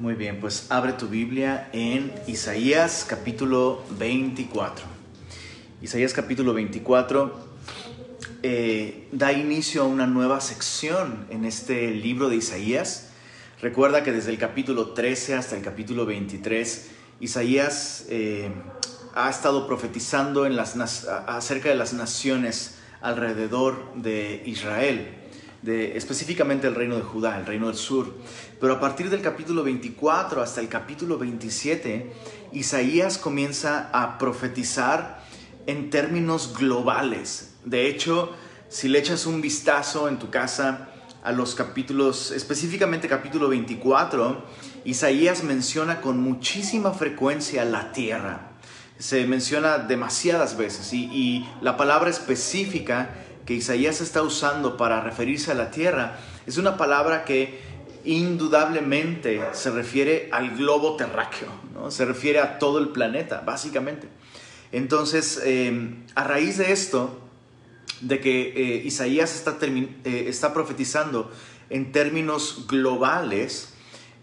Muy bien, pues abre tu Biblia en Isaías capítulo 24. Isaías capítulo 24 eh, da inicio a una nueva sección en este libro de Isaías. Recuerda que desde el capítulo 13 hasta el capítulo 23, Isaías eh, ha estado profetizando en las, acerca de las naciones alrededor de Israel específicamente el reino de Judá, el reino del sur. Pero a partir del capítulo 24 hasta el capítulo 27, Isaías comienza a profetizar en términos globales. De hecho, si le echas un vistazo en tu casa a los capítulos, específicamente capítulo 24, Isaías menciona con muchísima frecuencia la tierra. Se menciona demasiadas veces y, y la palabra específica que Isaías está usando para referirse a la tierra es una palabra que indudablemente se refiere al globo terráqueo, ¿no? se refiere a todo el planeta, básicamente. Entonces, eh, a raíz de esto, de que eh, Isaías está, eh, está, profetizando en términos globales,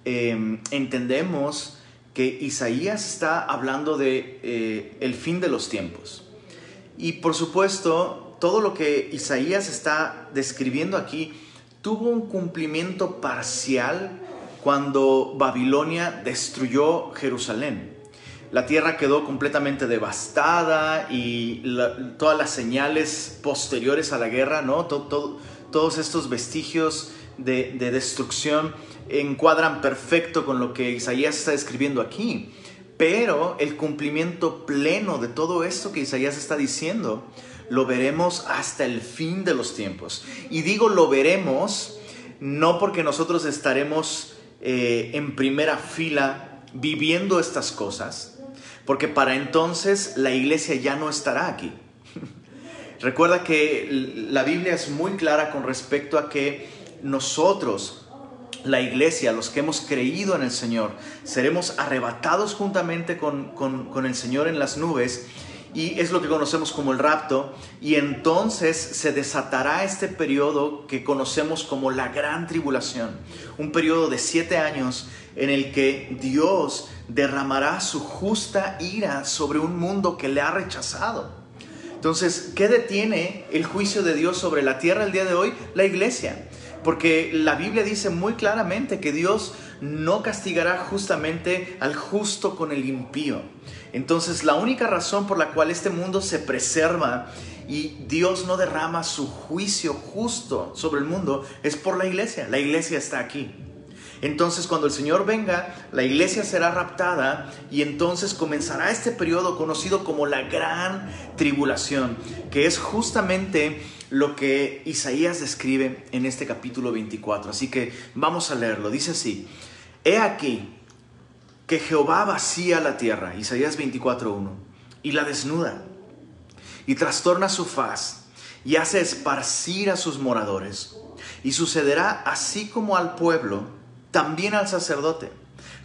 entendemos que Isaías está hablando de el fin de los tiempos. Y por supuesto, todo lo que Isaías está describiendo aquí tuvo un cumplimiento parcial cuando Babilonia destruyó Jerusalén. La tierra quedó completamente devastada y todas las señales posteriores a la guerra, ¿no? todos estos vestigios de, de destrucción encuadran perfecto con lo que Isaías está describiendo aquí. Pero el cumplimiento pleno de todo esto que Isaías está diciendo lo veremos hasta el fin de los tiempos. Y digo lo veremos no porque nosotros estaremos eh, en primera fila viviendo estas cosas, porque para entonces la iglesia ya no estará aquí. Recuerda que la Biblia es muy clara con respecto a que nosotros, la iglesia, los que hemos creído en el Señor, seremos arrebatados juntamente con, con el Señor en las nubes y es lo que conocemos como el rapto, y entonces se desatará este periodo que conocemos como la gran tribulación, un periodo de siete años en el que Dios derramará su justa ira sobre un mundo que le ha rechazado. Entonces, ¿qué detiene el juicio de Dios sobre la tierra el día de hoy? La iglesia. Porque la Biblia dice muy claramente que Dios no castigará justamente al justo con el impío. Entonces la única razón por la cual este mundo se preserva y Dios no derrama su juicio justo sobre el mundo es por la iglesia. La iglesia está aquí. Entonces cuando el Señor venga, la iglesia será raptada y entonces comenzará este periodo conocido como la gran tribulación, que es justamente lo que Isaías describe en este capítulo 24. Así que vamos a leerlo. Dice así, He aquí que Jehová vacía la tierra, Isaías 24.1, y la desnuda, y trastorna su faz, y hace esparcir a sus moradores. Y sucederá así como al pueblo, también al sacerdote,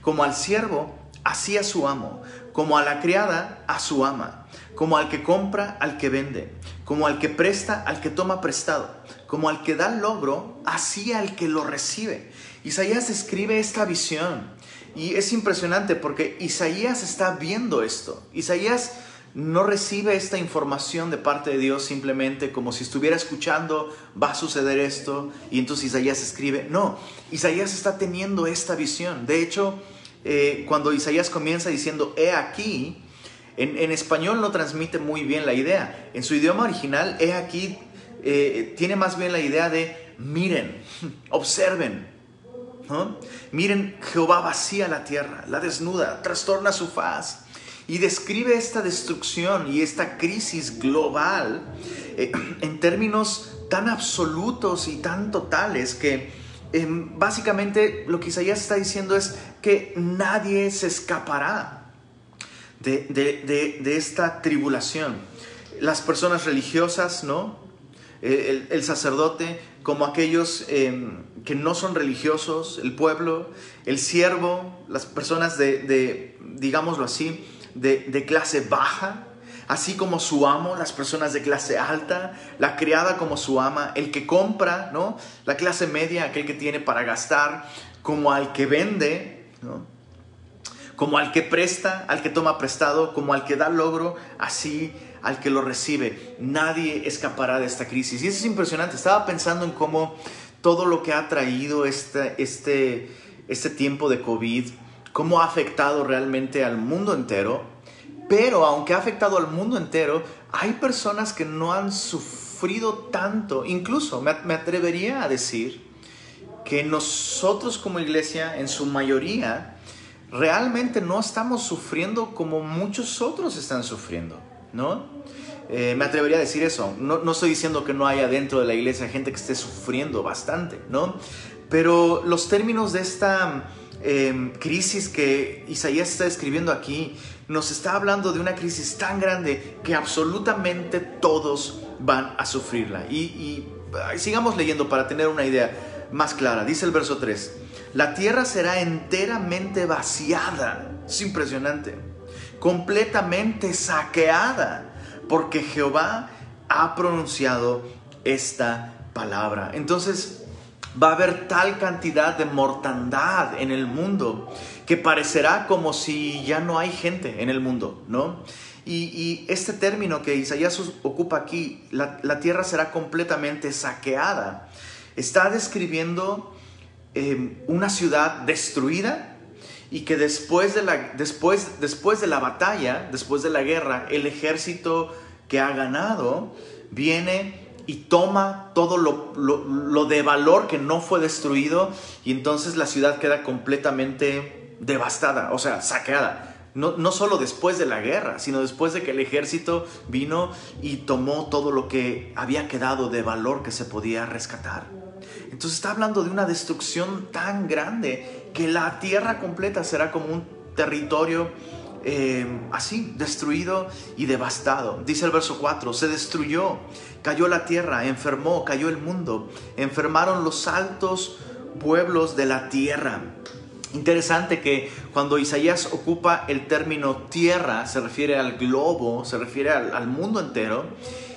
como al siervo, así a su amo, como a la criada, a su ama, como al que compra, al que vende, como al que presta, al que toma prestado, como al que da logro, así al que lo recibe. Isaías escribe esta visión y es impresionante porque Isaías está viendo esto. Isaías no recibe esta información de parte de Dios simplemente como si estuviera escuchando, va a suceder esto, y entonces Isaías escribe. No, Isaías está teniendo esta visión. De hecho, eh, cuando Isaías comienza diciendo, he aquí, en, español no transmite muy bien la idea. En su idioma original, he aquí, eh, tiene más bien la idea de, miren, observen, Miren, Jehová vacía la tierra, la desnuda, trastorna su faz y describe esta destrucción y esta crisis global eh, en términos tan absolutos y tan totales que em, básicamente lo que Isaías está diciendo es que nadie se escapará de, esta tribulación. Las personas religiosas, ¿no? el sacerdote, como aquellos em, que no son religiosos, el pueblo, el siervo, las personas de, digámoslo así, de, clase baja, así como su amo, las personas de clase alta, la criada como su ama, el que compra, ¿no? La clase media, aquel que tiene para gastar, como al que vende, Como al que presta, al que toma prestado, como al que da logro, así al que lo recibe. Nadie escapará de esta crisis. Y eso es impresionante. Estaba pensando en cómo todo lo que ha traído este, este, este tiempo de COVID, cómo ha afectado realmente al mundo entero. Pero aunque ha afectado al mundo entero, hay personas que no han sufrido tanto. Incluso me, me atrevería a decir que nosotros como iglesia, en su mayoría, realmente no estamos sufriendo como muchos otros están sufriendo, ¿no? Eh, me atrevería a decir eso. No, no, estoy diciendo que no haya dentro de la iglesia gente que esté sufriendo bastante, ¿no? Pero los términos de esta em, crisis que Isaías está escribiendo aquí nos está hablando de una crisis tan grande que absolutamente todos van a sufrirla. Y, y sigamos leyendo para tener una idea más clara. Dice el verso 3, la tierra será enteramente vaciada. Es impresionante. Completamente saqueada. Porque Jehová ha pronunciado esta palabra. Entonces va a haber tal cantidad de mortandad en el mundo que parecerá como si ya no hay gente en el mundo, ¿no? Y, este término que Isaías ocupa aquí, la, tierra será completamente saqueada está describiendo em, una ciudad destruida y que después de, la, después, después de la batalla, después de la guerra, el ejército que ha ganado viene y toma todo lo, lo, de valor que no fue destruido y entonces la ciudad queda completamente devastada, o sea, saqueada. No, no, solo después de la guerra, sino después de que el ejército vino y tomó todo lo que había quedado de valor que se podía rescatar. Entonces está hablando de una destrucción tan grande que la tierra completa será como un territorio eh, así, destruido y devastado. Dice el verso 4, se destruyó, cayó la tierra, enfermó, cayó el mundo, enfermaron los altos pueblos de la tierra. Interesante que cuando Isaías ocupa el término tierra, se refiere al globo, se refiere al, al mundo entero,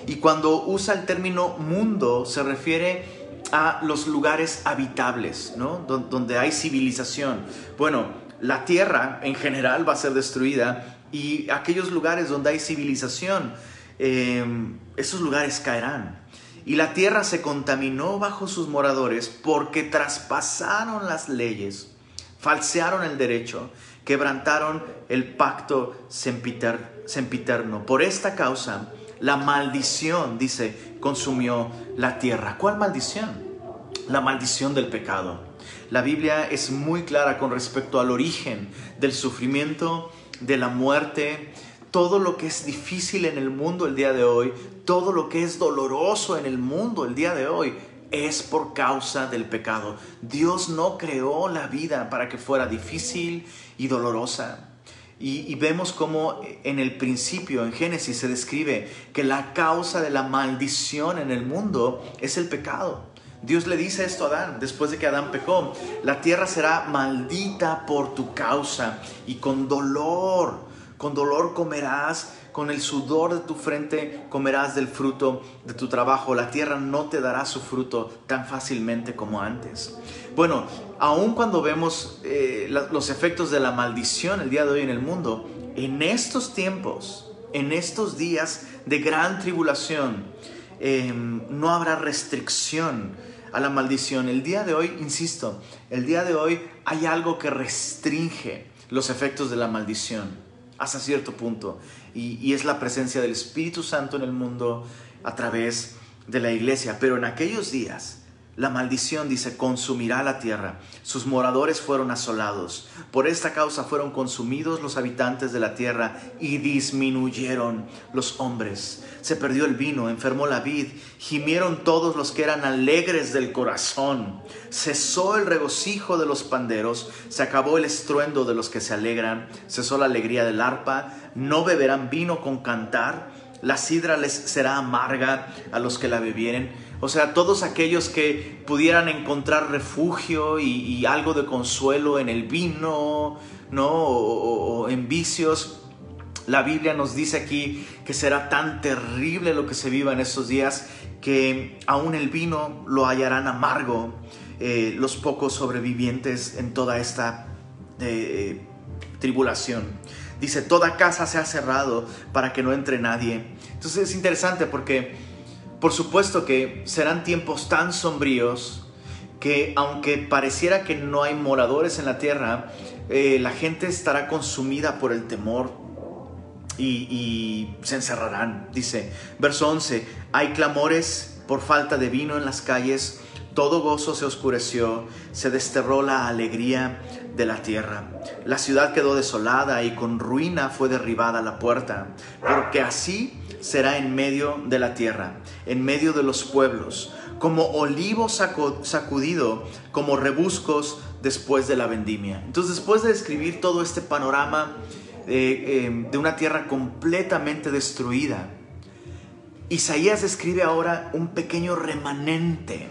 y cuando usa el término mundo, se refiere a los lugares habitables, ¿no? donde hay civilización. Bueno, la tierra en general va a ser destruida y aquellos lugares donde hay civilización, em, esos lugares caerán. Y la tierra se contaminó bajo sus moradores porque traspasaron las leyes, falsearon el derecho, quebrantaron el pacto sempiterno. Por esta causa, la maldición, dice, consumió la tierra. ¿Cuál maldición? La maldición del pecado. La Biblia es muy clara con respecto al origen del sufrimiento, de la muerte, todo lo que es difícil en el mundo el día de hoy, todo lo que es doloroso en el mundo el día de hoy, es por causa del pecado. Dios no creó la vida para que fuera difícil y dolorosa. Y, vemos cómo en el principio, en Génesis, se describe que la causa de la maldición en el mundo es el pecado. Dios le dice esto a Adán, después de que Adán pecó, la tierra será maldita por tu causa y con dolor, con dolor comerás con el sudor de tu frente comerás del fruto de tu trabajo. La tierra no te dará su fruto tan fácilmente como antes. Bueno, aun cuando vemos eh, los efectos de la maldición el día de hoy en el mundo, en estos tiempos, en estos días de gran tribulación, em, no habrá restricción a la maldición. El día de hoy, insisto, el día de hoy hay algo que restringe los efectos de la maldición hasta cierto punto. Y, es la presencia del Espíritu Santo en el mundo a través de la iglesia. Pero en aquellos días, la maldición, dice, consumirá la tierra. Sus moradores fueron asolados. Por esta causa fueron consumidos los habitantes de la tierra y disminuyeron los hombres. Se perdió el vino, enfermó la vid, gimieron todos los que eran alegres del corazón. Cesó el regocijo de los panderos, se acabó el estruendo de los que se alegran, cesó la alegría del arpa, no beberán vino con cantar, la sidra les será amarga a los que la bebieren o sea, todos aquellos que pudieran encontrar refugio y, algo de consuelo en el vino, ¿no? O, en vicios. La Biblia nos dice aquí que será tan terrible lo que se viva en estos días que aún el vino lo hallarán amargo eh, los pocos sobrevivientes en toda esta eh, tribulación. Dice, toda casa se ha cerrado para que no entre nadie. Entonces es interesante porque por supuesto que serán tiempos tan sombríos que aunque pareciera que no hay moradores en la tierra, eh, la gente estará consumida por el temor y, y, se encerrarán. Dice, verso 11, hay clamores por falta de vino en las calles, todo gozo se oscureció, se desterró la alegría de la tierra. La ciudad quedó desolada y con ruina fue derribada la puerta, porque así será en medio de la tierra, en medio de los pueblos, como olivo sacudido, como rebuscos después de la vendimia. Entonces, después de describir todo este panorama eh, eh, de una tierra completamente destruida, Isaías describe ahora un pequeño remanente.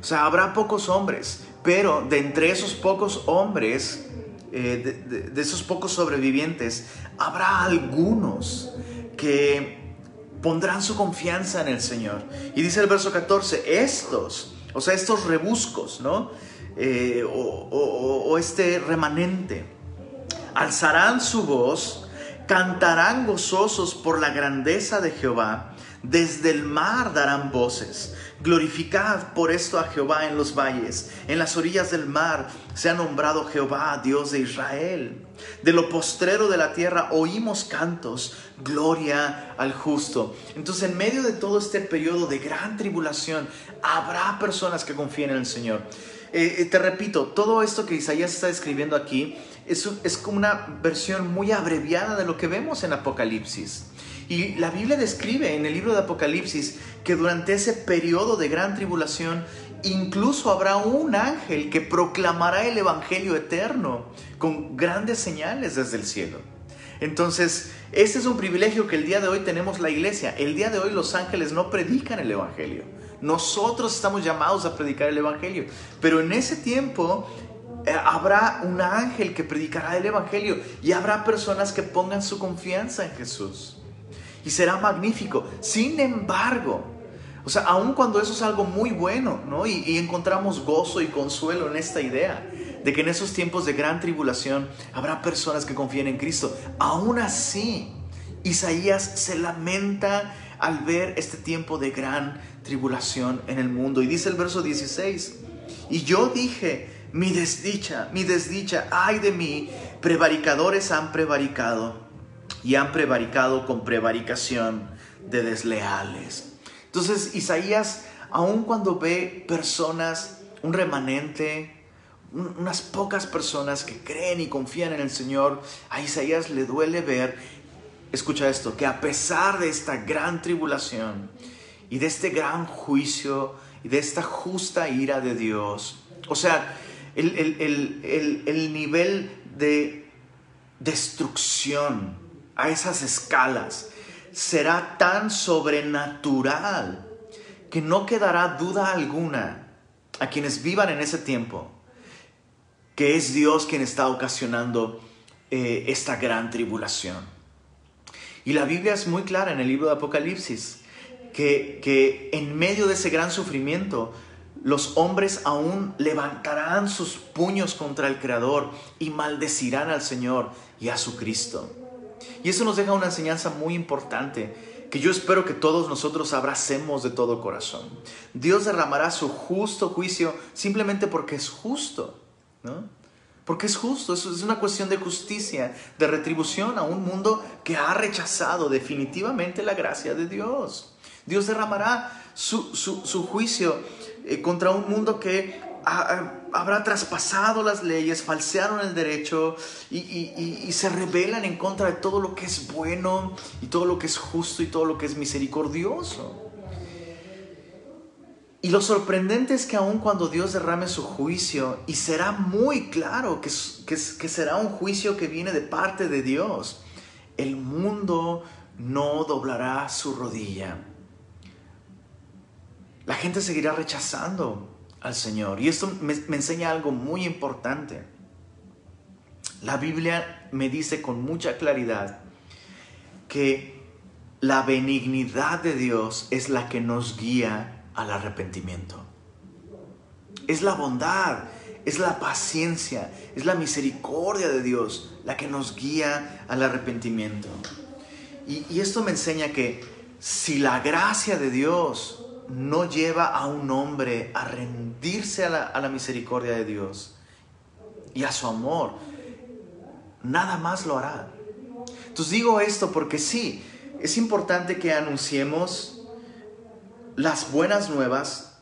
O sea, habrá pocos hombres, pero de entre esos pocos hombres, eh, de esos pocos sobrevivientes, habrá algunos que pondrán su confianza en el Señor. Y dice el verso 14, estos, o sea, estos rebuscos, ¿no? Eh, o, este remanente, alzarán su voz, cantarán gozosos por la grandeza de Jehová, desde el mar darán voces. Glorificad por esto a Jehová en los valles, en las orillas del mar se ha nombrado Jehová, Dios de Israel. De lo postrero de la tierra oímos cantos, gloria al justo. Entonces en medio de todo este periodo de gran tribulación, habrá personas que confíen en el Señor. Eh, eh, te repito, todo esto que Isaías está escribiendo aquí es, es como una versión muy abreviada de lo que vemos en Apocalipsis. Y la Biblia describe en el libro de Apocalipsis que durante ese periodo de gran tribulación incluso habrá un ángel que proclamará el Evangelio eterno con grandes señales desde el cielo. Entonces, ese es un privilegio que el día de hoy tenemos la iglesia. El día de hoy los ángeles no predican el Evangelio. Nosotros estamos llamados a predicar el Evangelio. Pero en ese tiempo eh, habrá un ángel que predicará el Evangelio y habrá personas que pongan su confianza en Jesús y será magnífico. Sin embargo, o sea, aun cuando eso es algo muy bueno, ¿no? Y, encontramos gozo y consuelo en esta idea de que en esos tiempos de gran tribulación habrá personas que confíen en Cristo. Aún así, Isaías se lamenta al ver este tiempo de gran tribulación en el mundo. Y dice el verso 16, y yo dije, mi desdicha, mi desdicha, ay de mí, prevaricadores han prevaricado y han prevaricado con prevaricación de desleales. Entonces Isaías, aun cuando ve personas, un remanente, unas pocas personas que creen y confían en el Señor, a Isaías le duele ver, escucha esto, que a pesar de esta gran tribulación y de este gran juicio y de esta justa ira de Dios, o sea, el, el nivel de destrucción, a esas escalas será tan sobrenatural que no quedará duda alguna a quienes vivan en ese tiempo que es Dios quien está ocasionando eh, esta gran tribulación. Y la Biblia es muy clara en el libro de Apocalipsis que, que en medio de ese gran sufrimiento los hombres aún levantarán sus puños contra el Creador y maldecirán al Señor y a su Cristo. Y eso nos deja una enseñanza muy importante que yo espero que todos nosotros abracemos de todo corazón. Dios derramará su justo juicio simplemente porque es justo, ¿no? Porque es justo, eso es una cuestión de justicia, de retribución a un mundo que ha rechazado definitivamente la gracia de Dios. Dios derramará su, juicio eh, contra un mundo que habrá traspasado las leyes, falsearon el derecho y, se rebelan en contra de todo lo que es bueno y todo lo que es justo y todo lo que es misericordioso. Y lo sorprendente es que aun cuando Dios derrame su juicio, y será muy claro que, que será un juicio que viene de parte de Dios, el mundo no doblará su rodilla. La gente seguirá rechazando al Señor. Y esto me, enseña algo muy importante. La Biblia me dice con mucha claridad que la benignidad de Dios es la que nos guía al arrepentimiento. Es la bondad, es la paciencia, es la misericordia de Dios la que nos guía al arrepentimiento. Y, esto me enseña que si la gracia de Dios no lleva a un hombre a rendirse a la, misericordia de Dios y a su amor, nada más lo hará. Entonces digo esto porque sí, es importante que anunciemos las buenas nuevas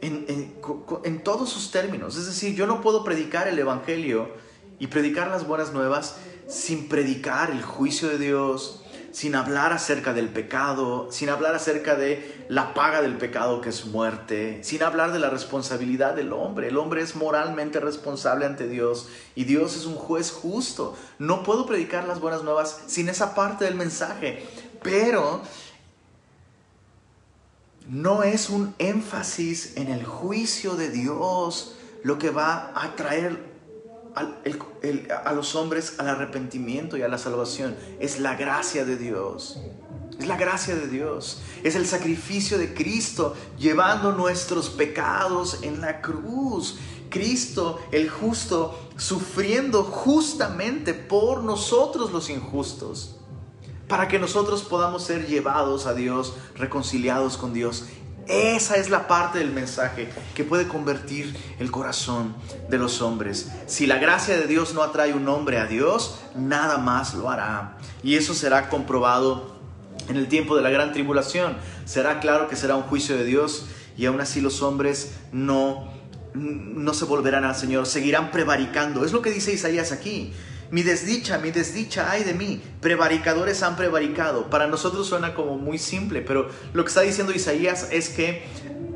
en, todos sus términos. Es decir, yo no puedo predicar el Evangelio y predicar las buenas nuevas sin predicar el juicio de Dios, sin hablar acerca del pecado, sin hablar acerca de la paga del pecado que es muerte, sin hablar de la responsabilidad del hombre. El hombre es moralmente responsable ante Dios y Dios es un juez justo. No puedo predicar las buenas nuevas sin esa parte del mensaje, pero no es un énfasis en el juicio de Dios lo que va a traer a los hombres al arrepentimiento y a la salvación. Es la gracia de Dios. Es la gracia de Dios. Es el sacrificio de Cristo llevando nuestros pecados en la cruz. Cristo, el justo, sufriendo justamente por nosotros los injustos para que nosotros podamos ser llevados a Dios, reconciliados con Dios. Esa es la parte del mensaje que puede convertir el corazón de los hombres. Si la gracia de Dios no atrae un hombre a Dios, nada más lo hará. Y eso será comprobado en el tiempo de la gran tribulación. Será claro que será un juicio de Dios y aún así los hombres no no se volverán al Señor, seguirán prevaricando. Es lo que dice Isaías aquí. Mi desdicha, mi desdicha, ay de mí. Prevaricadores han prevaricado. Para nosotros suena como muy simple, pero lo que está diciendo Isaías es que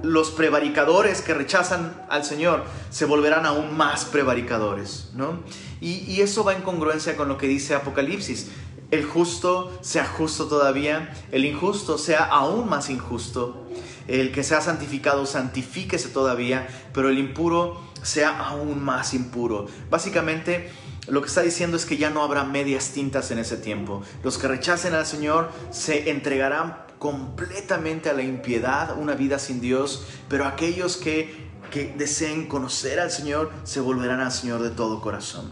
los prevaricadores que rechazan al Señor se volverán aún más prevaricadores, ¿no? Y, y eso va en congruencia con lo que dice Apocalipsis. El justo sea justo todavía, el injusto sea aún más injusto. El que sea santificado, santifíquese todavía, pero el impuro sea aún más impuro. Básicamente, lo que está diciendo es que ya no habrá medias tintas en ese tiempo. Los que rechacen al Señor se entregarán completamente a la impiedad, una vida sin Dios, pero aquellos que, que deseen conocer al Señor se volverán al Señor de todo corazón.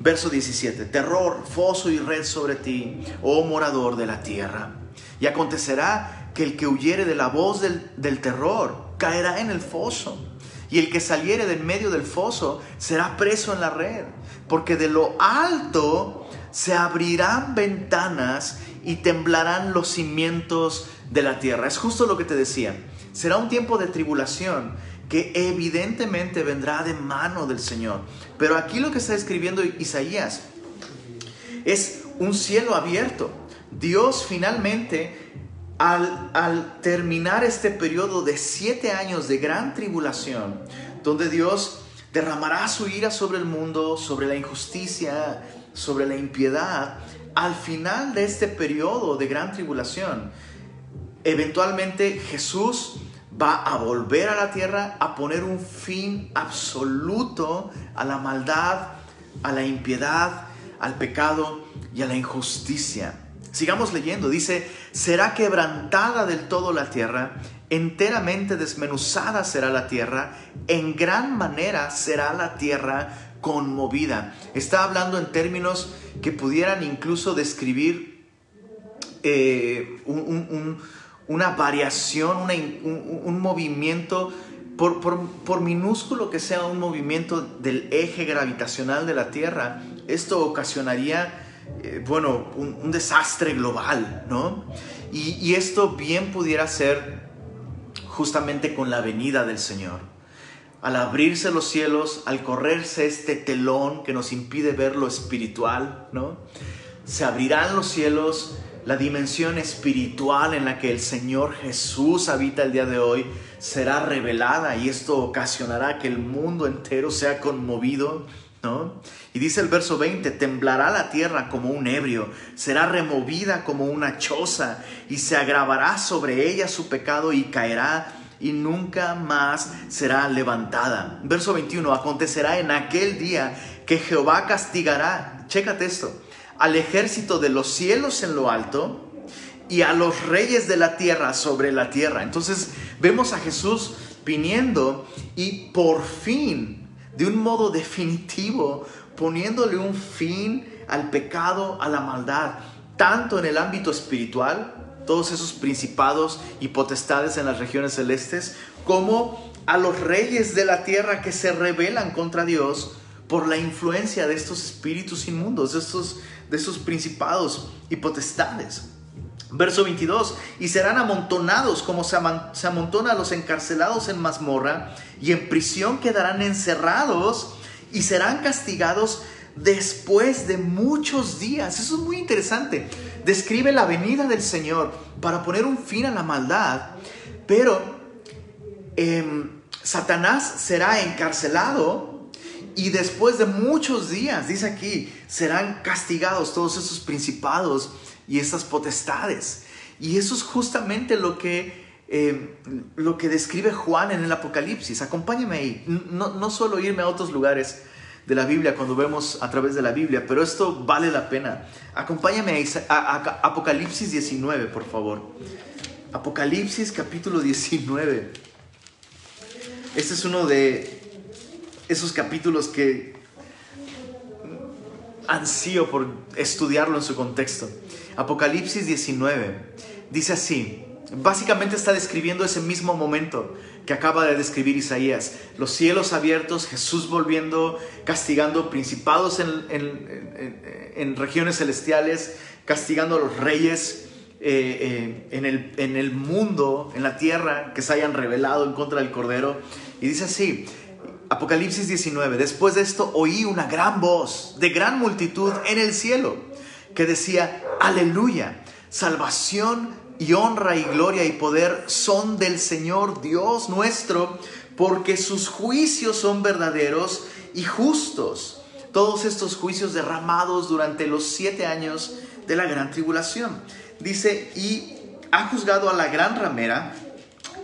Verso 17, terror, foso y red sobre ti, oh morador de la tierra. Y acontecerá que el que huyere de la voz del, del terror caerá en el foso, y el que saliere del medio del foso será preso en la red porque de lo alto se abrirán ventanas y temblarán los cimientos de la tierra. Es justo lo que te decía. Será un tiempo de tribulación que evidentemente vendrá de mano del Señor. Pero aquí lo que está escribiendo Isaías es un cielo abierto. Dios finalmente, al, al terminar este periodo de siete años de gran tribulación, donde Dios derramará su ira sobre el mundo, sobre la injusticia, sobre la impiedad, al final de este periodo de gran tribulación, eventualmente Jesús va a volver a la tierra a poner un fin absoluto a la maldad, a la impiedad, al pecado y a la injusticia. Sigamos leyendo, dice, será quebrantada del todo la tierra enteramente desmenuzada será la tierra, en gran manera será la tierra conmovida. Está hablando en términos que pudieran incluso describir eh, una variación, un, movimiento, por, minúsculo que sea un movimiento del eje gravitacional de la Tierra, esto ocasionaría, eh, bueno, un, desastre global, ¿no? y esto bien pudiera ser justamente con la venida del Señor. Al abrirse los cielos, al correrse este telón que nos impide ver lo espiritual, ¿no? Se abrirán los cielos, la dimensión espiritual en la que el Señor Jesús habita el día de hoy será revelada y esto ocasionará que el mundo entero sea conmovido y dice el verso 20, temblará la tierra como un ebrio, será removida como una choza y se agravará sobre ella su pecado y caerá y nunca más será levantada. Verso 21, acontecerá en aquel día que Jehová castigará, chécate esto, al ejército de los cielos en lo alto y a los reyes de la tierra sobre la tierra. Entonces vemos a Jesús viniendo y por fin, de un modo definitivo, poniéndole un fin al pecado, a la maldad, tanto en el ámbito espiritual, todos esos principados y potestades en las regiones celestes, como a los reyes de la tierra que se rebelan contra Dios por la influencia de estos espíritus inmundos, de estos, de estos principados y potestades. Verso 22, y serán amontonados como se, amontona a los encarcelados en mazmorra, y en prisión quedarán encerrados y serán castigados después de muchos días. Eso es muy interesante. Describe la venida del Señor para poner un fin a la maldad, pero em, Satanás será encarcelado y después de muchos días, dice aquí, serán castigados todos esos principados y esas potestades. Y eso es justamente lo que, em, lo que describe Juan en el Apocalipsis. Acompáñame ahí. No, no solo irme a otros lugares de la Biblia cuando vemos a través de la Biblia, pero esto vale la pena. Acompáñame a, Apocalipsis 19, por favor. Apocalipsis capítulo 19. Este es uno de esos capítulos que ansío por estudiarlo en su contexto. Apocalipsis 19 dice así, básicamente está describiendo ese mismo momento que acaba de describir Isaías. Los cielos abiertos, Jesús volviendo, castigando principados en, regiones celestiales, castigando a los reyes eh, eh, en, el, mundo, en la tierra, que se hayan rebelado en contra del Cordero. Y dice así, Apocalipsis 19, después de esto oí una gran voz de gran multitud en el cielo que decía, aleluya, salvación y honra y gloria y poder son del Señor Dios nuestro, porque sus juicios son verdaderos y justos. Todos estos juicios derramados durante los siete años de la gran tribulación. Dice, y ha juzgado a la gran ramera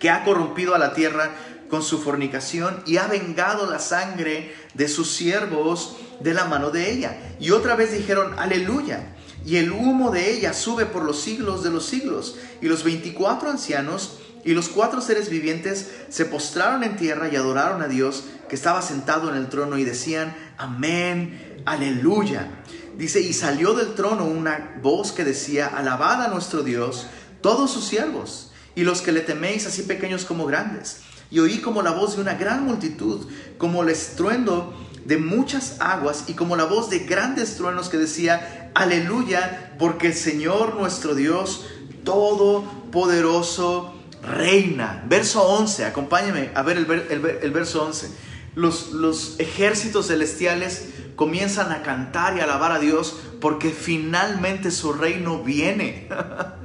que ha corrompido a la tierra con su fornicación y ha vengado la sangre de sus siervos de la mano de ella. Y otra vez dijeron, aleluya y el humo de ella sube por los siglos de los siglos. Y los veinticuatro ancianos y los cuatro seres vivientes se postraron en tierra y adoraron a Dios que estaba sentado en el trono y decían, amén, aleluya. Dice, y salió del trono una voz que decía, alabad a nuestro Dios, todos sus siervos, y los que le teméis, así pequeños como grandes. Y oí como la voz de una gran multitud, como el estruendo de muchas aguas y como la voz de grandes truenos que decía, aleluya, porque el Señor nuestro Dios Todopoderoso reina. Verso 11, acompáñame a ver el, verso 11. Los, los ejércitos celestiales comienzan a cantar y alabar a Dios porque finalmente su reino viene.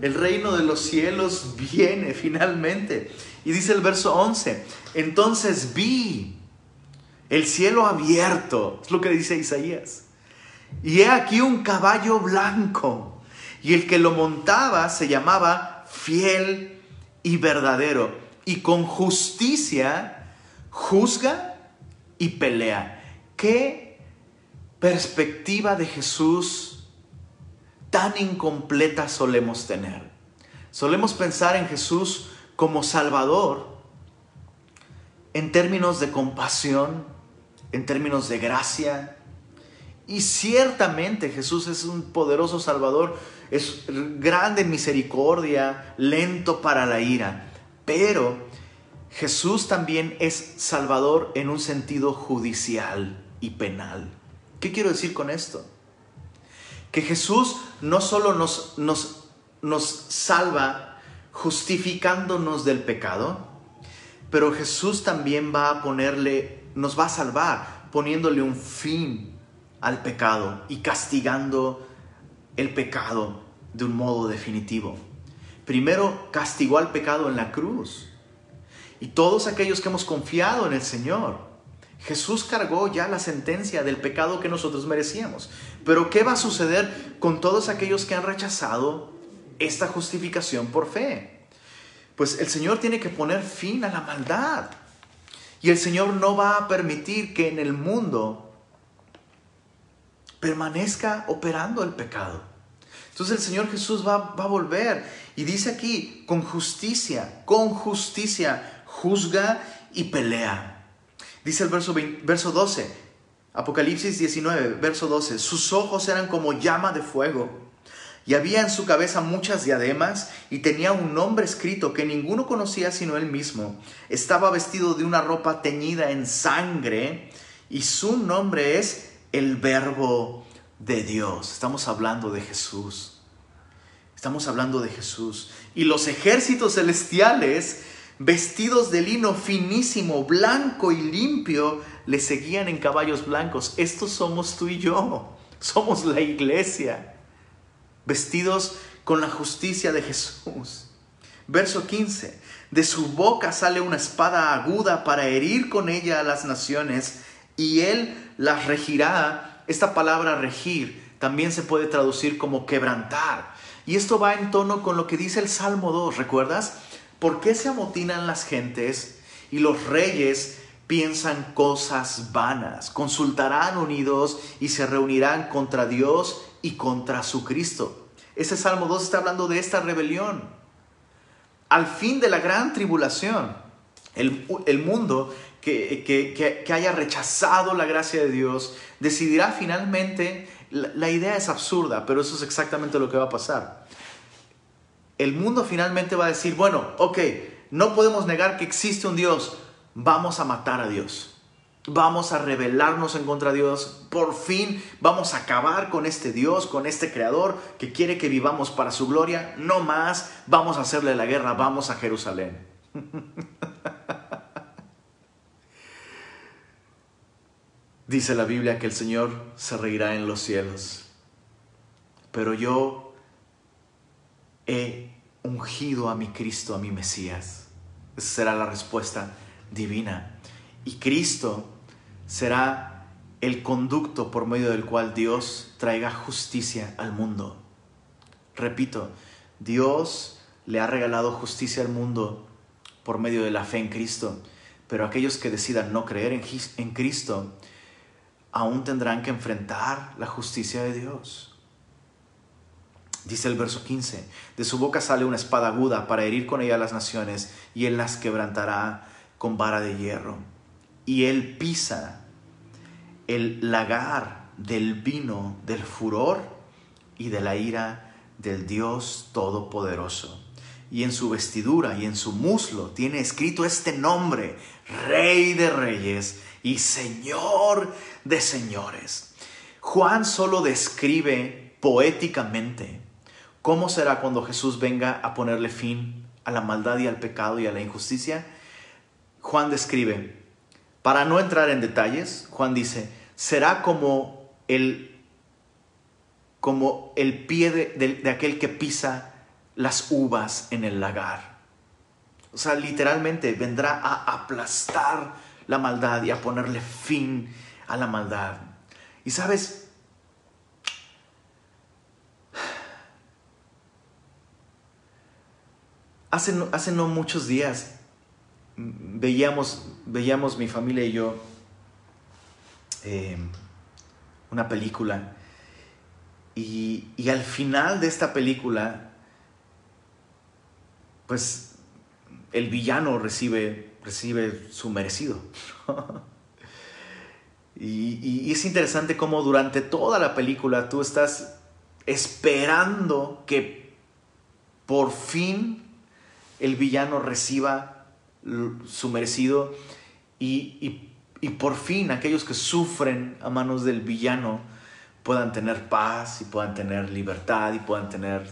El reino de los cielos viene finalmente. Y dice el verso 11, entonces vi el cielo abierto, es lo que dice Isaías. Y he aquí un caballo blanco, y el que lo montaba se llamaba fiel y verdadero, y con justicia juzga y pelea. ¿Qué perspectiva de Jesús tan incompleta solemos tener? Solemos pensar en Jesús como Salvador en términos de compasión, en términos de gracia. Y ciertamente Jesús es un poderoso Salvador, es grande en misericordia, lento para la ira. Pero Jesús también es Salvador en un sentido judicial y penal. ¿Qué quiero decir con esto? Que Jesús no solo nos, nos, nos salva justificándonos del pecado, pero Jesús también va a ponerle nos va a salvar poniéndole un fin al pecado y castigando el pecado de un modo definitivo. Primero castigó al pecado en la cruz. Y todos aquellos que hemos confiado en el Señor, Jesús cargó ya la sentencia del pecado que nosotros merecíamos. Pero ¿qué va a suceder con todos aquellos que han rechazado esta justificación por fe? Pues el Señor tiene que poner fin a la maldad. Y el Señor no va a permitir que en el mundo permanezca operando el pecado. Entonces el Señor Jesús va, a volver y dice aquí, con justicia, con justicia, juzga y pelea. Dice el verso, verso 12, Apocalipsis 19, verso 12, sus ojos eran como llama de fuego y había en su cabeza muchas diademas y tenía un nombre escrito que ninguno conocía sino él mismo. Estaba vestido de una ropa teñida en sangre y su nombre es el verbo de Dios. Estamos hablando de Jesús. Estamos hablando de Jesús. Y los ejércitos celestiales, vestidos de lino finísimo, blanco y limpio, le seguían en caballos blancos. Estos somos tú y yo. Somos la iglesia vestidos con la justicia de Jesús. Verso 15. De su boca sale una espada aguda para herir con ella a las naciones y él las regirá. Esta palabra regir también se puede traducir como quebrantar. Y esto va en tono con lo que dice el Salmo 2, ¿recuerdas? ¿Por qué se amotinan las gentes y los reyes piensan cosas vanas? Consultarán unidos y se reunirán contra Dios y contra su Cristo. Ese Salmo 2 está hablando de esta rebelión. Al fin de la gran tribulación, el, mundo que, que, haya rechazado la gracia de Dios decidirá finalmente, la, idea es absurda, pero eso es exactamente lo que va a pasar. El mundo finalmente va a decir, bueno, ok, no podemos negar que existe un Dios, vamos a matar a Dios. Vamos a rebelarnos en contra de Dios. Por fin vamos a acabar con este Dios, con este Creador que quiere que vivamos para su gloria. No más. Vamos a hacerle la guerra. Vamos a Jerusalén. Dice la Biblia que el Señor se reirá en los cielos. Pero yo he ungido a mi Cristo, a mi Mesías. Esa será la respuesta divina. Y Cristo será el conducto por medio del cual Dios traiga justicia al mundo. Repito, Dios le ha regalado justicia al mundo por medio de la fe en Cristo, pero aquellos que decidan no creer en, Cristo aún tendrán que enfrentar la justicia de Dios. Dice el verso 15, de su boca sale una espada aguda para herir con ella a las naciones y él las quebrantará con vara de hierro y él pisa el lagar del vino del furor y de la ira del Dios Todopoderoso. Y en su vestidura y en su muslo tiene escrito este nombre, Rey de Reyes y Señor de Señores. Juan solo describe poéticamente cómo será cuando Jesús venga a ponerle fin a la maldad y al pecado y a la injusticia. Juan describe, para no entrar en detalles, Juan dice, será como el, como el pie de, aquel que pisa las uvas en el lagar. O sea, literalmente vendrá a aplastar la maldad y a ponerle fin a la maldad. Y sabes, hace, hace no muchos días veíamos, veíamos mi familia y yo eh, una película y, al final de esta película, pues el villano recibe, recibe su merecido. y, y es interesante cómo durante toda la película tú estás esperando que por fin el villano reciba su merecido y, por fin aquellos que sufren a manos del villano puedan tener paz y puedan tener libertad y puedan tener,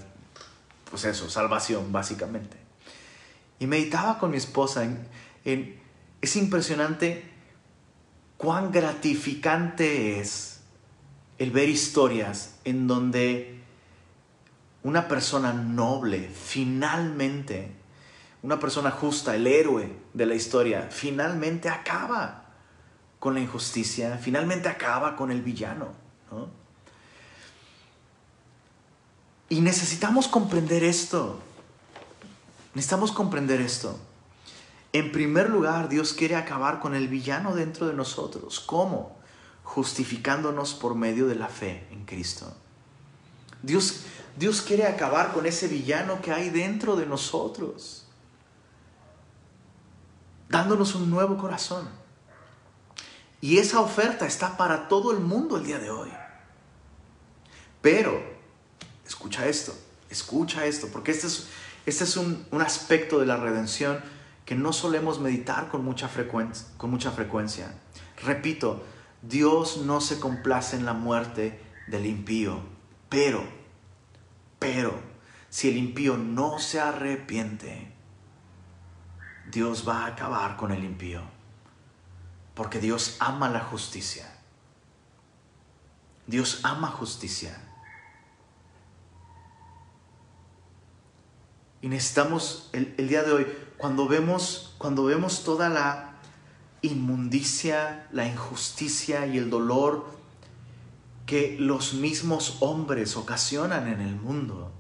pues eso, salvación básicamente. Y meditaba con mi esposa es impresionante cuán gratificante es el ver historias en donde una persona noble finalmente una persona justa, el héroe de la historia, finalmente acaba con la injusticia, finalmente acaba con el villano. Y necesitamos comprender esto. Necesitamos comprender esto. En primer lugar, Dios quiere acabar con el villano dentro de nosotros. ¿Cómo? Justificándonos por medio de la fe en Cristo. Dios, Dios quiere acabar con ese villano que hay dentro de nosotros. Dándonos un nuevo corazón. Y esa oferta está para todo el mundo el día de hoy. Pero, escucha esto, escucha esto, porque este es, este es un, un aspecto de la redención que no solemos meditar con mucha, frecuencia, con mucha frecuencia. Repito, Dios no se complace en la muerte del impío, pero, pero, si el impío no se arrepiente, Dios va a acabar con el impío, porque Dios ama la justicia. Dios ama justicia. Y necesitamos el, el día de hoy cuando vemos, cuando vemos toda la inmundicia, la injusticia y el dolor que los mismos hombres ocasionan en el mundo.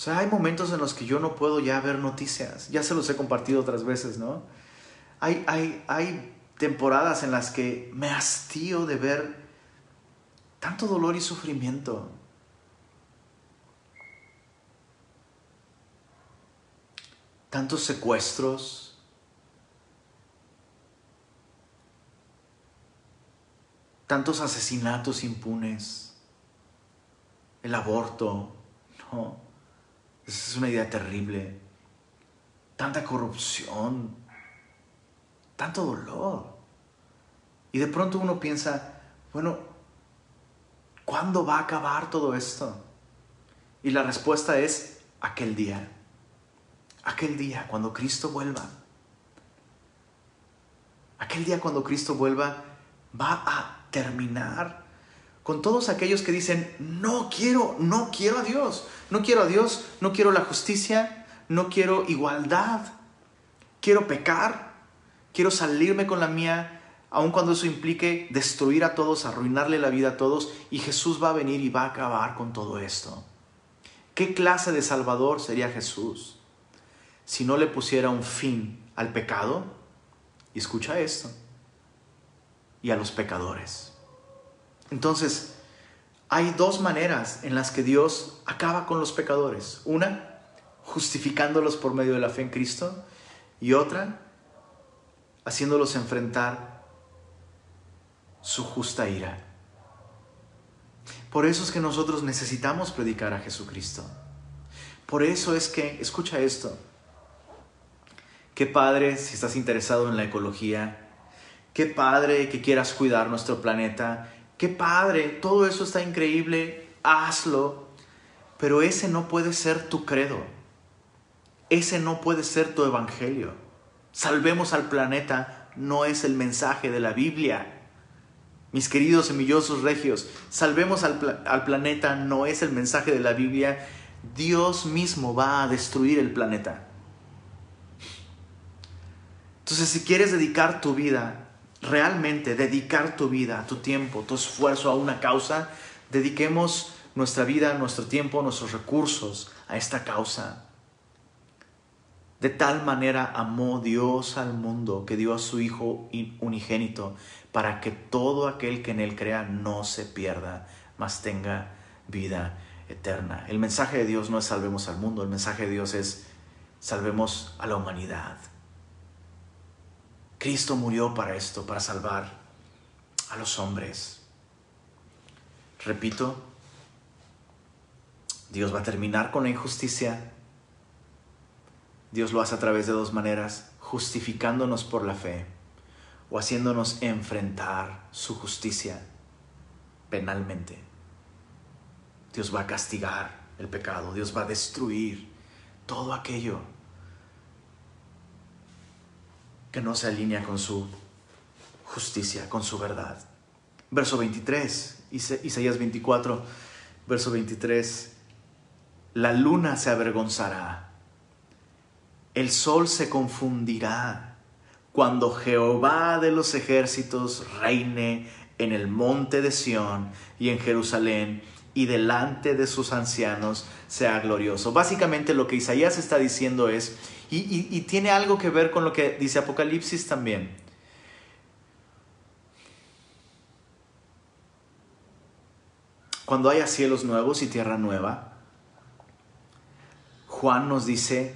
O sea, hay momentos en los que yo no puedo ya ver noticias. Ya se los he compartido otras veces, ¿no? Hay, hay, hay temporadas en las que me hastío de ver tanto dolor y sufrimiento. tantos secuestros, tantos asesinatos impunes, el aborto, no, esa es una idea terrible, tanta corrupción, tanto dolor. Y de pronto uno piensa, bueno, ¿cuándo va a acabar todo esto? Y la respuesta es aquel día aquel día cuando Cristo vuelva. Aquel día cuando Cristo vuelva va a terminar con todos aquellos que dicen, no quiero, no quiero a Dios, no quiero a Dios, no quiero la justicia, no quiero igualdad, quiero pecar, quiero salirme con la mía, aun cuando eso implique destruir a todos, arruinarle la vida a todos, y Jesús va a venir y va a acabar con todo esto. ¿Qué clase de Salvador sería Jesús? si no le pusiera un fin al pecado, escucha esto, y a los pecadores. Entonces, hay dos maneras en las que Dios acaba con los pecadores. Una, justificándolos por medio de la fe en Cristo, y otra, haciéndolos enfrentar su justa ira. Por eso es que nosotros necesitamos predicar a Jesucristo. Por eso es que, escucha esto, Qué padre si estás interesado en la ecología. Qué padre que quieras cuidar nuestro planeta. Qué padre, todo eso está increíble. Hazlo. Pero ese no puede ser tu credo. Ese no puede ser tu evangelio. Salvemos al planeta no es el mensaje de la Biblia. Mis queridos semillosos regios, salvemos al, al, planeta no es el mensaje de la Biblia. Dios mismo va a destruir el planeta. Entonces, si quieres dedicar tu vida, realmente dedicar tu vida, tu tiempo, tu esfuerzo a una causa, dediquemos nuestra vida, nuestro tiempo, nuestros recursos a esta causa. De tal manera amó Dios al mundo que dio a su Hijo unigénito para que todo aquel que en Él crea no se pierda, mas tenga vida eterna. El mensaje de Dios no es salvemos al mundo, el mensaje de Dios es salvemos a la humanidad. Cristo murió para esto, para salvar a los hombres. Repito, Dios va a terminar con la injusticia. Dios lo hace a través de dos maneras, justificándonos por la fe o haciéndonos enfrentar su justicia penalmente. Dios va a castigar el pecado, Dios va a destruir todo aquello que no se alinea con su justicia, con su verdad. Verso 23, Isaías 24, verso 23, la luna se avergonzará, el sol se confundirá cuando Jehová de los ejércitos reine en el monte de Sión y en Jerusalén y delante de sus ancianos sea glorioso. Básicamente lo que Isaías está diciendo es, y, tiene algo que ver con lo que dice Apocalipsis también. Cuando haya cielos nuevos y tierra nueva, Juan nos dice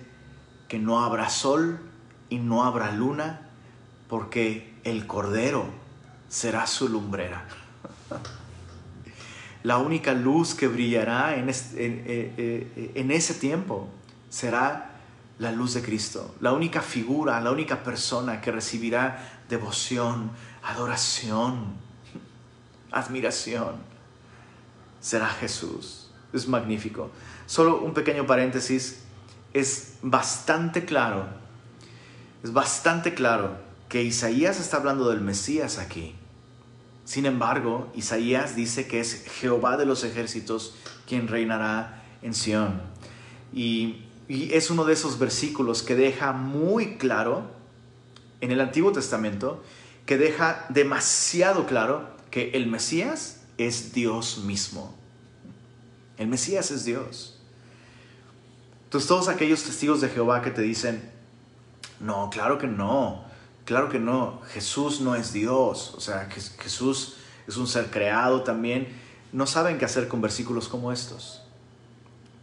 que no habrá sol y no habrá luna porque el Cordero será su lumbrera. La única luz que brillará en, en ese tiempo será la luz de Cristo, la única figura, la única persona que recibirá devoción, adoración, admiración, será Jesús. Es magnífico. Solo un pequeño paréntesis, es bastante claro, es bastante claro que Isaías está hablando del Mesías aquí. Sin embargo, Isaías dice que es Jehová de los ejércitos quien reinará en Sión. Y y es uno de esos versículos que deja muy claro en el Antiguo Testamento, que deja demasiado claro que el Mesías es Dios mismo. El Mesías es Dios. Entonces todos aquellos testigos de Jehová que te dicen, no, claro que no, claro que no, Jesús no es Dios, o sea, Jesús es un ser creado también, no saben qué hacer con versículos como estos.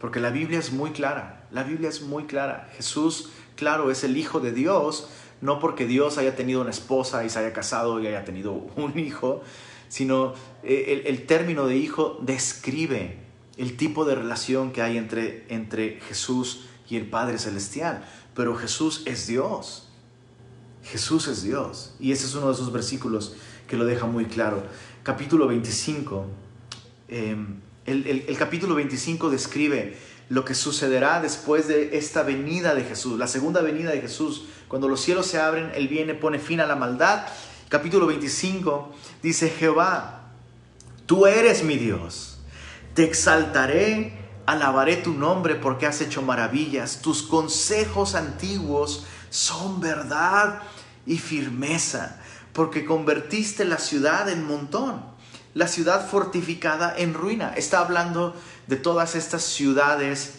Porque la Biblia es muy clara, la Biblia es muy clara. Jesús, claro, es el Hijo de Dios, no porque Dios haya tenido una esposa y se haya casado y haya tenido un hijo, sino eh, el, término de hijo describe el tipo de relación que hay entre, entre Jesús y el Padre Celestial. Pero Jesús es Dios. Jesús es Dios. Y ese es uno de esos versículos que lo deja muy claro. Capítulo 25. El, capítulo 25 describe lo que sucederá después de esta venida de Jesús, la segunda venida de Jesús. Cuando los cielos se abren, Él viene, pone fin a la maldad. Capítulo 25 dice, Jehová, tú eres mi Dios, te exaltaré, alabaré tu nombre porque has hecho maravillas, tus consejos antiguos son verdad y firmeza, porque convertiste la ciudad en montón la ciudad fortificada en ruina. Está hablando de todas estas ciudades,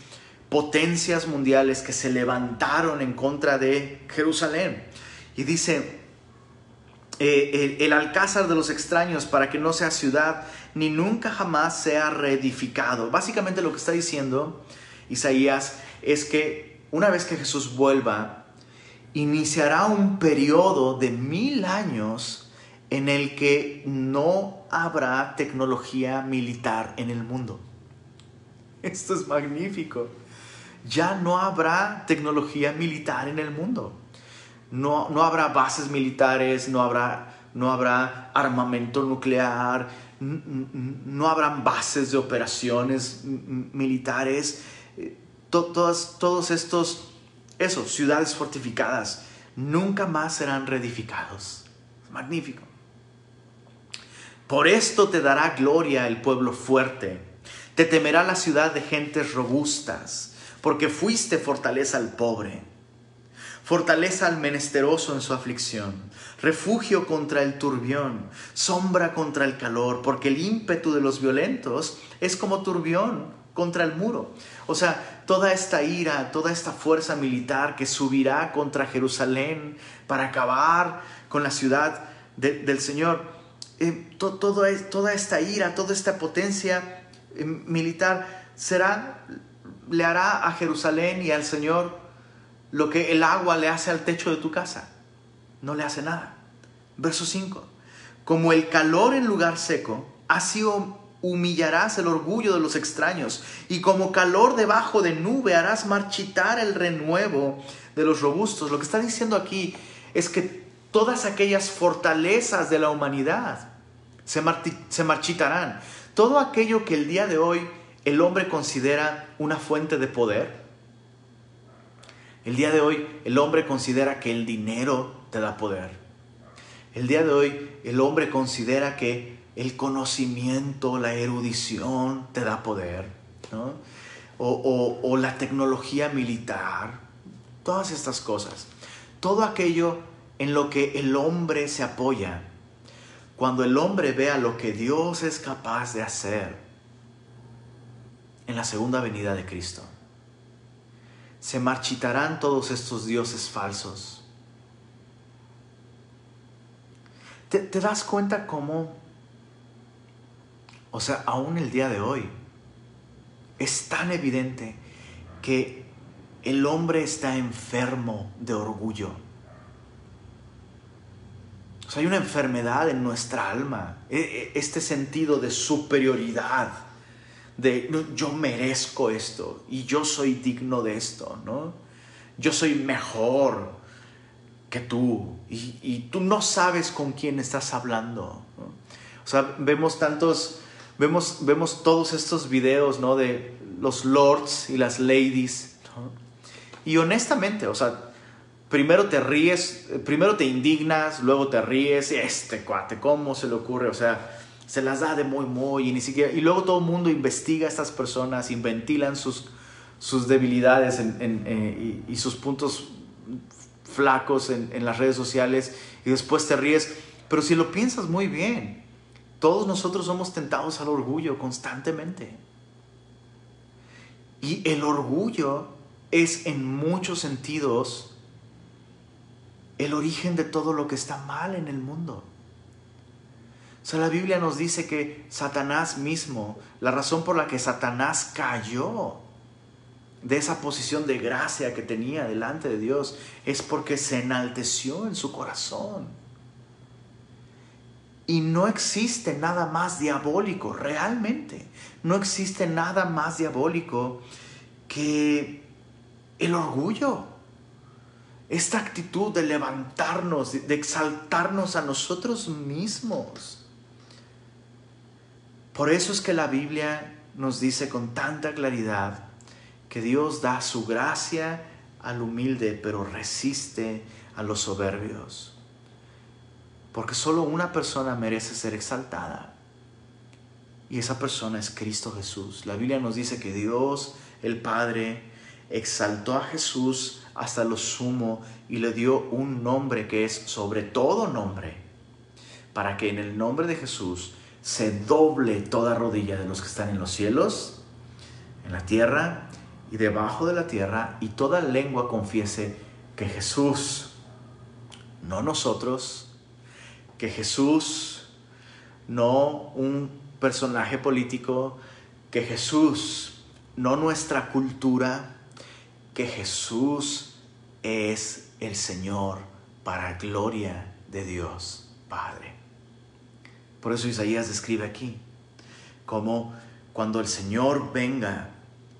potencias mundiales que se levantaron en contra de Jerusalén. Y dice, eh, el, alcázar de los extraños para que no sea ciudad ni nunca jamás sea reedificado. Básicamente lo que está diciendo Isaías es que una vez que Jesús vuelva, iniciará un periodo de mil años en el que no habrá tecnología militar en el mundo. Esto es magnífico. Ya no habrá tecnología militar en el mundo. No, no habrá bases militares, no habrá, no habrá armamento nuclear, no habrán bases de operaciones militares. Eh, todos, todos estos, eso, ciudades fortificadas, nunca más serán reedificados. Magnífico. Por esto te dará gloria el pueblo fuerte. Te temerá la ciudad de gentes robustas, porque fuiste fortaleza al pobre, fortaleza al menesteroso en su aflicción, refugio contra el turbión, sombra contra el calor, porque el ímpetu de los violentos es como turbión contra el muro. O sea, toda esta ira, toda esta fuerza militar que subirá contra Jerusalén para acabar con la ciudad del Señor, eh, toda esta ira, toda esta potencia eh, militar será, le hará a Jerusalén y al Señor lo que el agua le hace al techo de tu casa. No le hace nada. Verso 5. Como el calor en lugar seco, así humillarás el orgullo de los extraños, y como calor debajo de nube harás marchitar el renuevo de los robustos. Lo que está diciendo aquí es que todas aquellas fortalezas de la humanidad se, marchitarán. Todo aquello que el día de hoy el hombre considera una fuente de poder, el día de hoy el hombre considera que el dinero te da poder. El día de hoy el hombre considera que el conocimiento, la erudición te da poder. o, la tecnología militar. Todas estas cosas. Todo aquello en lo que el hombre se apoya, cuando el hombre vea lo que Dios es capaz de hacer en la segunda venida de Cristo, se marchitarán todos estos dioses falsos. ¿Te, das cuenta cómo, o sea, aún el día de hoy, es tan evidente que el hombre está enfermo de orgullo hay una enfermedad en nuestra alma, e, e, este sentido de superioridad, de yo merezco esto y yo soy digno de esto, ¿no? Yo soy mejor que tú y, tú no sabes con quién estás hablando. O sea, vemos tantos, vemos, vemos todos estos videos, ¿no? De los lords y las ladies. Y honestamente, o sea, primero te ríes, primero te indignas, luego te ríes, este cuate, ¿cómo se le ocurre? O sea, se las da de muy, muy, y ni siquiera, y luego todo el mundo investiga a estas personas y ventilan sus, sus debilidades eh, y, sus puntos flacos en, en las redes sociales, y después te ríes. Pero si lo piensas muy bien, todos nosotros somos tentados al orgullo constantemente. Y el orgullo es en muchos sentidos el origen de todo lo que está mal en el mundo. O sea, la Biblia nos dice que Satanás mismo, la razón por la que Satanás cayó de esa posición de gracia que tenía delante de Dios es porque se enalteció en su corazón. Y no existe nada más diabólico, realmente. No existe nada más diabólico que el orgullo esta actitud de levantarnos, de exaltarnos a nosotros mismos. Por eso es que la Biblia nos dice con tanta claridad que Dios da su gracia al humilde, pero resiste a los soberbios. Porque solo una persona merece ser exaltada. Y esa persona es Cristo Jesús. La Biblia nos dice que Dios, el Padre, exaltó a Jesús hasta lo sumo y le dio un nombre que es sobre todo nombre, para que en el nombre de Jesús se doble toda rodilla de los que están en los cielos, en la tierra y debajo de la tierra, y toda lengua confiese que Jesús, no nosotros, que Jesús, no un personaje político, que Jesús, no nuestra cultura, que Jesús es el Señor para gloria de Dios Padre. Por eso Isaías describe aquí como cuando el Señor venga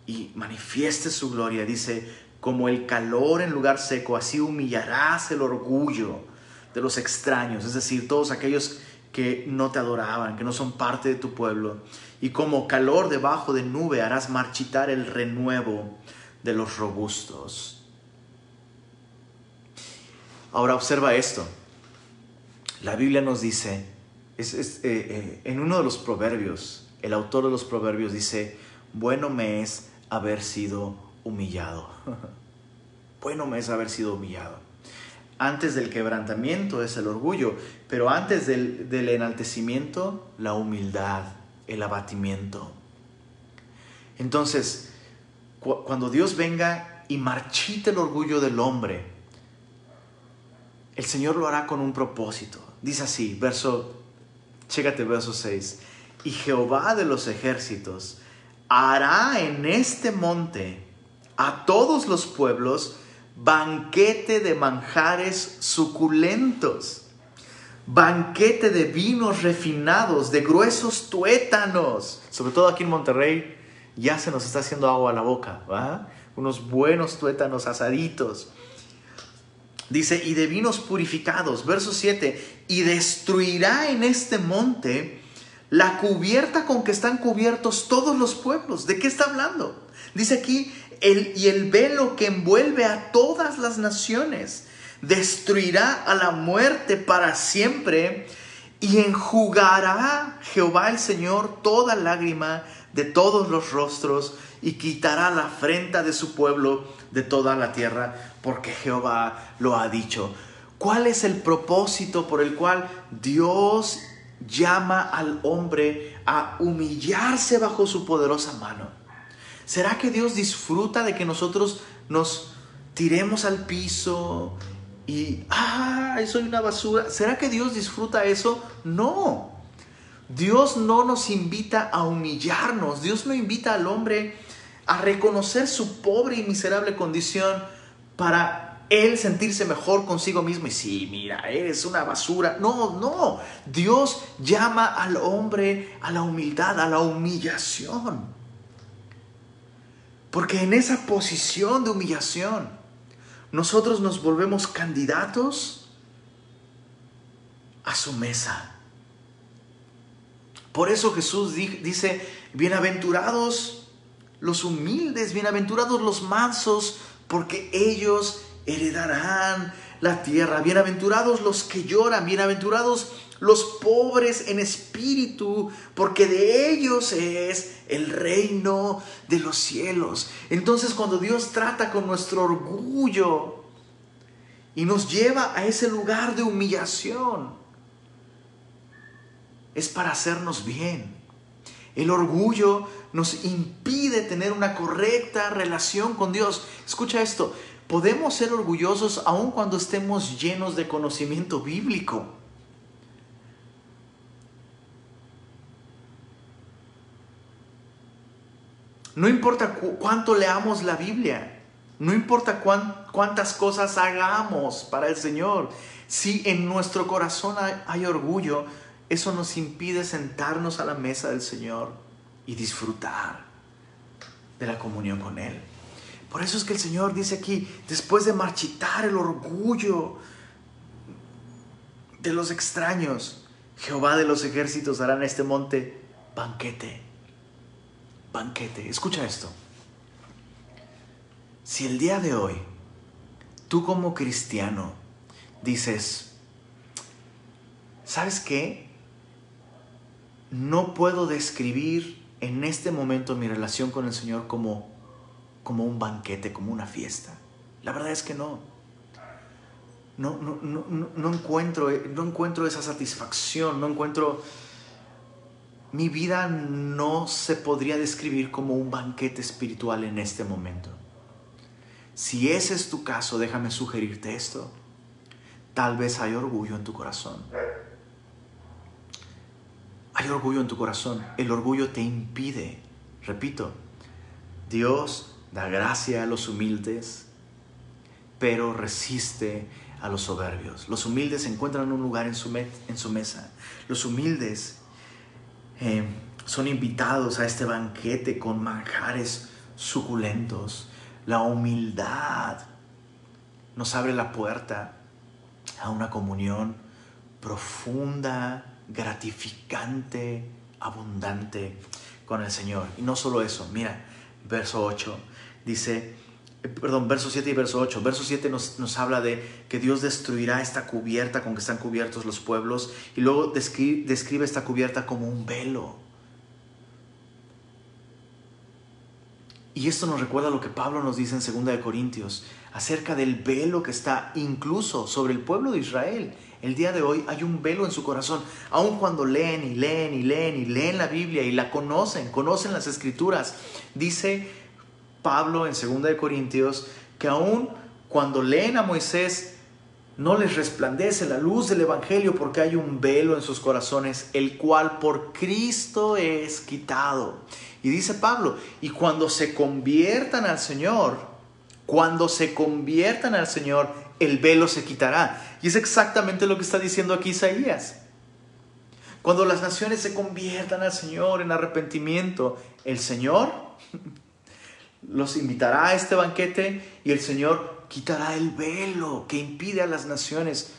y manifieste su gloria, dice, como el calor en lugar seco, así humillarás el orgullo de los extraños, es decir, todos aquellos que no te adoraban, que no son parte de tu pueblo. Y como calor debajo de nube harás marchitar el renuevo de los robustos. Ahora observa esto. La Biblia nos dice, es, eh, eh, en uno de los proverbios, el autor de los proverbios dice, bueno me es haber sido humillado. bueno me es haber sido humillado. Antes del quebrantamiento es el orgullo, pero antes del, del enaltecimiento, la humildad, el abatimiento. Entonces, cuando Dios venga y marchite el orgullo del hombre, el Señor lo hará con un propósito. Dice así, verso, chécate verso 6. Y Jehová de los ejércitos hará en este monte a todos los pueblos banquete de manjares suculentos, banquete de vinos refinados, de gruesos tuétanos, sobre todo aquí en Monterrey ya se nos está haciendo agua a la boca, ¿va? Unos buenos tuétanos asaditos. Dice, y de vinos purificados, verso 7, y destruirá en este monte la cubierta con que están cubiertos todos los pueblos. ¿De qué está hablando? Dice aquí, el, y el velo que envuelve a todas las naciones destruirá a la muerte para siempre y enjugará Jehová el Señor toda lágrima de todos los rostros y quitará la afrenta de su pueblo de toda la tierra, porque Jehová lo ha dicho. ¿Cuál es el propósito por el cual Dios llama al hombre a humillarse bajo su poderosa mano? ¿Será que Dios disfruta de que nosotros nos tiremos al piso y, ah, soy una basura? ¿Será que Dios disfruta eso? No. Dios no nos invita a humillarnos, Dios no invita al hombre a reconocer su pobre y miserable condición para él sentirse mejor consigo mismo y sí, mira, eres una basura. No, no. Dios llama al hombre a la humildad, a la humillación. Porque en esa posición de humillación, nosotros nos volvemos candidatos a su mesa. Por eso Jesús dice, bienaventurados los humildes, bienaventurados los mansos, porque ellos heredarán la tierra. Bienaventurados los que lloran, bienaventurados los pobres en espíritu, porque de ellos es el reino de los cielos. Entonces cuando Dios trata con nuestro orgullo y nos lleva a ese lugar de humillación, es para hacernos bien. El orgullo nos impide tener una correcta relación con Dios. Escucha esto, podemos ser orgullosos aun cuando estemos llenos de conocimiento bíblico. No importa cuánto leamos la Biblia, no importa cuántas cosas hagamos para el Señor, si en nuestro corazón hay orgullo, eso nos impide sentarnos a la mesa del Señor y disfrutar de la comunión con Él. Por eso es que el Señor dice aquí, después de marchitar el orgullo de los extraños, Jehová de los ejércitos hará en este monte banquete. Banquete. Escucha esto. Si el día de hoy tú como cristiano dices, ¿sabes qué? No puedo describir en este momento mi relación con el Señor como, como un banquete, como una fiesta. La verdad es que no. No, no, no, no, encuentro, no encuentro esa satisfacción, no encuentro... Mi vida no se podría describir como un banquete espiritual en este momento. Si ese es tu caso, déjame sugerirte esto. Tal vez hay orgullo en tu corazón. Hay orgullo en tu corazón. El orgullo te impide. Repito, Dios da gracia a los humildes, pero resiste a los soberbios. Los humildes encuentran un lugar en su, en su mesa. Los humildes eh, son invitados a este banquete con manjares suculentos. La humildad nos abre la puerta a una comunión profunda gratificante, abundante con el Señor. Y no solo eso, mira, verso 8 dice, eh, perdón, verso 7 y verso 8. Verso 7 nos, nos, habla de que Dios destruirá esta cubierta con que están cubiertos los pueblos y luego describe, describe esta cubierta como un velo. Y esto nos recuerda lo que Pablo nos dice en 2 Corintios acerca del velo que está incluso sobre el pueblo de Israel el día de hoy hay un velo en su corazón, aun cuando leen y leen y leen y leen la Biblia y la conocen, conocen las escrituras. Dice Pablo en 2 Corintios que aun cuando leen a Moisés no les resplandece la luz del Evangelio porque hay un velo en sus corazones, el cual por Cristo es quitado. Y dice Pablo, y cuando se conviertan al Señor, cuando se conviertan al Señor, el velo se quitará. Y es exactamente lo que está diciendo aquí Isaías. Cuando las naciones se conviertan al Señor en arrepentimiento, el Señor los invitará a este banquete y el Señor quitará el velo que impide a las naciones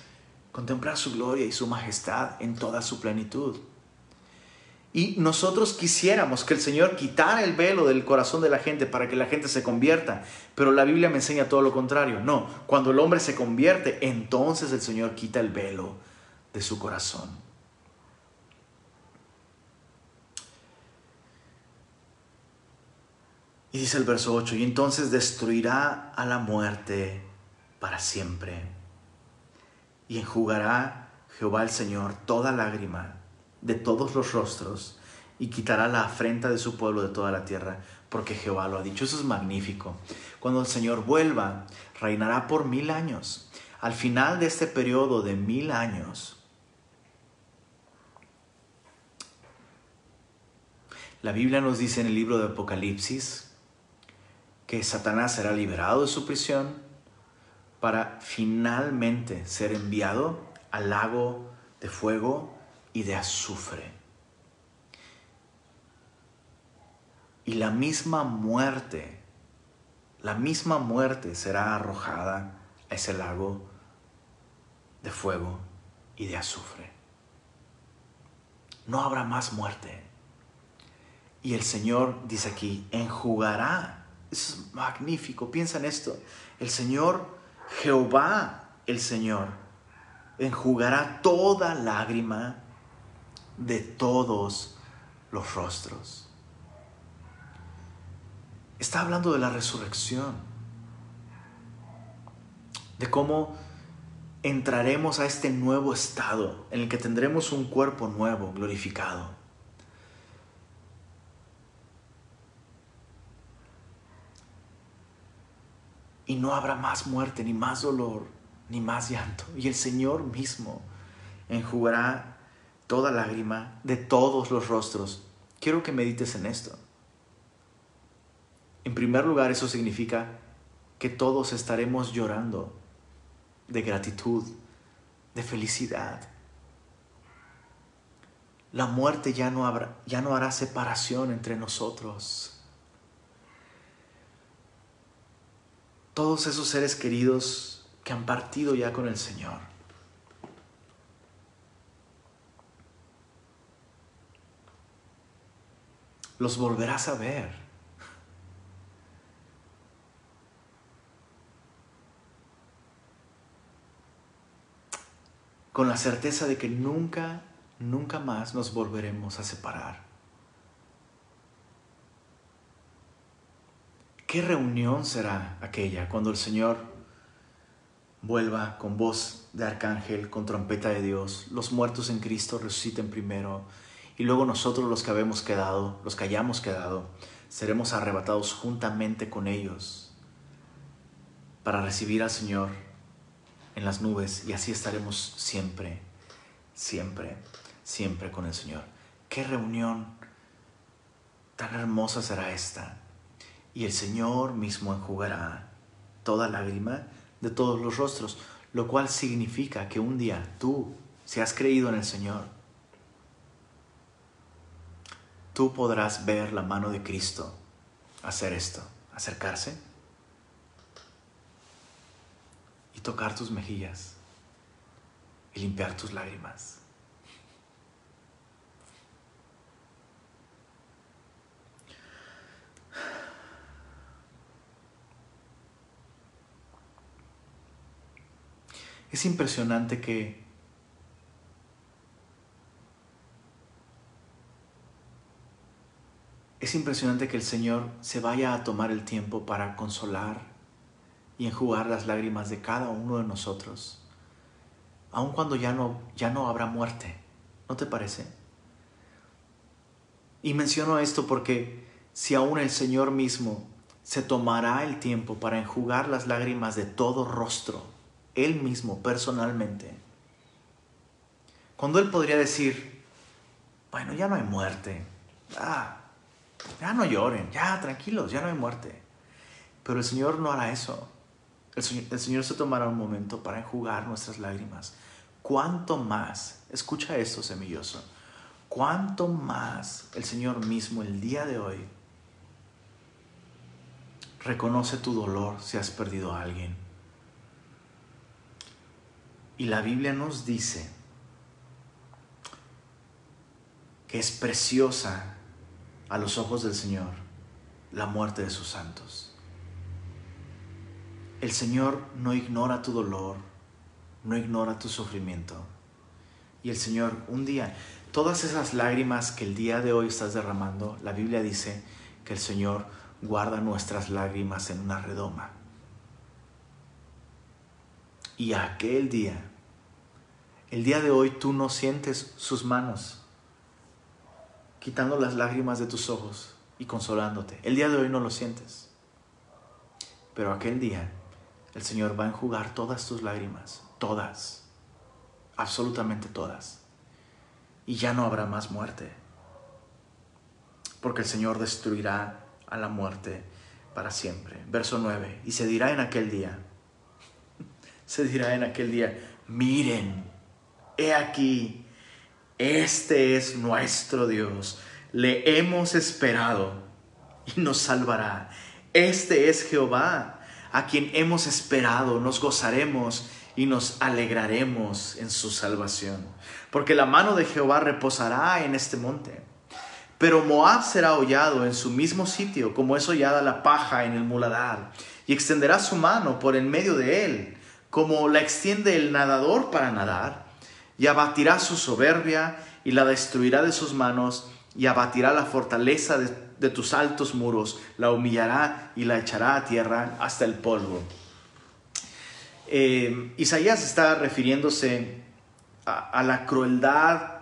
contemplar su gloria y su majestad en toda su plenitud. Y nosotros quisiéramos que el Señor quitara el velo del corazón de la gente para que la gente se convierta. Pero la Biblia me enseña todo lo contrario. No, cuando el hombre se convierte, entonces el Señor quita el velo de su corazón. Y dice el verso 8, y entonces destruirá a la muerte para siempre. Y enjugará Jehová el Señor toda lágrima de todos los rostros y quitará la afrenta de su pueblo de toda la tierra, porque Jehová lo ha dicho. Eso es magnífico. Cuando el Señor vuelva, reinará por mil años. Al final de este periodo de mil años, la Biblia nos dice en el libro de Apocalipsis que Satanás será liberado de su prisión para finalmente ser enviado al lago de fuego y de azufre. Y la misma muerte, la misma muerte será arrojada a ese lago de fuego y de azufre. No habrá más muerte. Y el Señor dice aquí, enjugará. Eso es magnífico. Piensa en esto. El Señor, Jehová, el Señor, enjugará toda lágrima de todos los rostros. Está hablando de la resurrección, de cómo entraremos a este nuevo estado en el que tendremos un cuerpo nuevo, glorificado. Y no habrá más muerte, ni más dolor, ni más llanto. Y el Señor mismo enjugará toda lágrima de todos los rostros. Quiero que medites en esto. En primer lugar, eso significa que todos estaremos llorando de gratitud, de felicidad. La muerte ya no, habrá, ya no hará separación entre nosotros. Todos esos seres queridos que han partido ya con el Señor. Los volverás a ver. con la certeza de que nunca, nunca más nos volveremos a separar. ¿Qué reunión será aquella cuando el Señor vuelva con voz de arcángel, con trompeta de Dios, los muertos en Cristo resuciten primero y luego nosotros los que habemos quedado, los que hayamos quedado, seremos arrebatados juntamente con ellos para recibir al Señor en las nubes y así estaremos siempre, siempre, siempre con el Señor. Qué reunión tan hermosa será esta. Y el Señor mismo enjugará toda lágrima de todos los rostros, lo cual significa que un día tú, si has creído en el Señor, tú podrás ver la mano de Cristo hacer esto, acercarse tocar tus mejillas y limpiar tus lágrimas. Es impresionante que es impresionante que el Señor se vaya a tomar el tiempo para consolar y enjugar las lágrimas de cada uno de nosotros, aun cuando ya no, ya no habrá muerte. ¿No te parece? Y menciono esto porque si aún el Señor mismo se tomará el tiempo para enjugar las lágrimas de todo rostro, Él mismo personalmente, cuando Él podría decir, bueno, ya no hay muerte, ah, ya no lloren, ya tranquilos, ya no hay muerte. Pero el Señor no hará eso. El Señor, se tomará un momento para enjugar nuestras lágrimas. ¿Cuánto más? Escucha esto, semilloso. ¿Cuánto más el Señor mismo el día de hoy reconoce tu dolor si has perdido a alguien? Y la Biblia nos dice que es preciosa a los ojos del Señor la muerte de sus santos. El Señor no ignora tu dolor, no ignora tu sufrimiento. Y el Señor, un día, todas esas lágrimas que el día de hoy estás derramando, la Biblia dice que el Señor guarda nuestras lágrimas en una redoma. Y aquel día, el día de hoy tú no sientes sus manos quitando las lágrimas de tus ojos y consolándote. El día de hoy no lo sientes. Pero aquel día el Señor va a enjugar todas tus lágrimas, todas, absolutamente todas. Y ya no habrá más muerte, porque el Señor destruirá a la muerte para siempre. Verso 9, y se dirá en aquel día, se dirá en aquel día, miren, he aquí, este es nuestro Dios, le hemos esperado y nos salvará. Este es Jehová, a quien hemos esperado, nos gozaremos y nos alegraremos en su salvación. Porque la mano de Jehová reposará en este monte. Pero Moab será hollado en su mismo sitio, como es hollada la paja en el muladar, y extenderá su mano por en medio de él, como la extiende el nadador para nadar, y abatirá su soberbia, y la destruirá de sus manos, y abatirá la fortaleza de, tus altos muros, la humillará y la echará a tierra hasta el polvo. Eh, Isaías está refiriéndose a, la crueldad,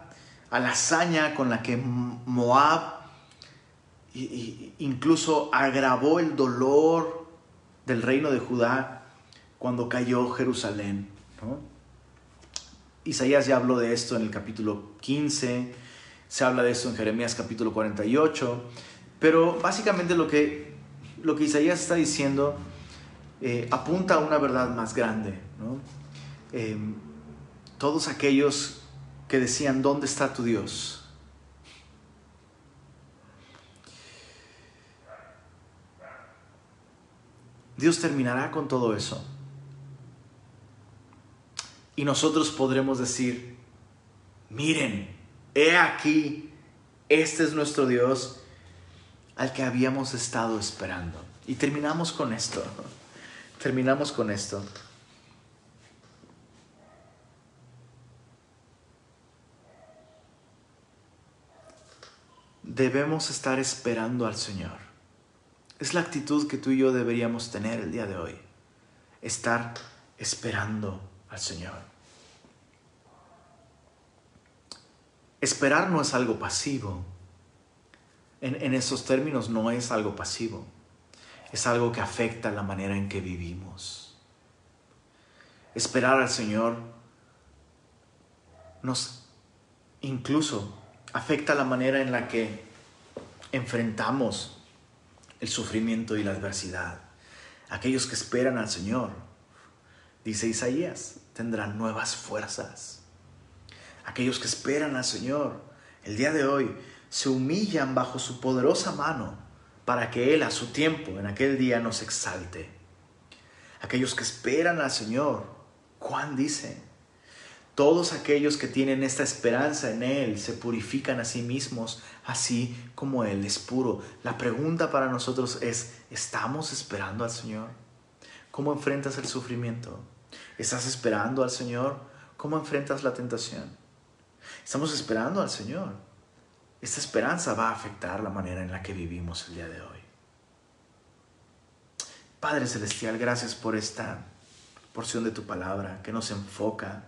a la hazaña con la que Moab incluso agravó el dolor del reino de Judá cuando cayó Jerusalén. Isaías ya habló de esto en el capítulo 15, se habla de esto en Jeremías capítulo 48, pero básicamente lo que, lo que Isaías está diciendo eh, apunta a una verdad más grande. Eh, todos aquellos que decían, ¿dónde está tu Dios? Dios terminará con todo eso. Y nosotros podremos decir, miren, he aquí, este es nuestro Dios al que habíamos estado esperando. Y terminamos con esto terminamos con esto. Debemos estar esperando al Señor. Es la actitud que tú y yo deberíamos tener el día de hoy. Estar esperando al Señor. Esperar no es algo pasivo. En, en esos términos no es algo pasivo es algo que afecta la manera en que vivimos. Esperar al Señor nos incluso afecta la manera en la que enfrentamos el sufrimiento y la adversidad. Aquellos que esperan al Señor, dice Isaías, tendrán nuevas fuerzas. Aquellos que esperan al Señor, el día de hoy, se humillan bajo su poderosa mano para que Él a su tiempo en aquel día nos exalte. Aquellos que esperan al Señor, Juan dice, todos aquellos que tienen esta esperanza en Él se purifican a sí mismos, así como Él es puro. La pregunta para nosotros es, ¿estamos esperando al Señor? ¿Cómo enfrentas el sufrimiento? ¿Estás esperando al Señor? ¿Cómo enfrentas la tentación? Estamos esperando al Señor. Esta esperanza va a afectar la manera en la que vivimos el día de hoy. Padre Celestial, gracias por esta porción de tu palabra que nos enfoca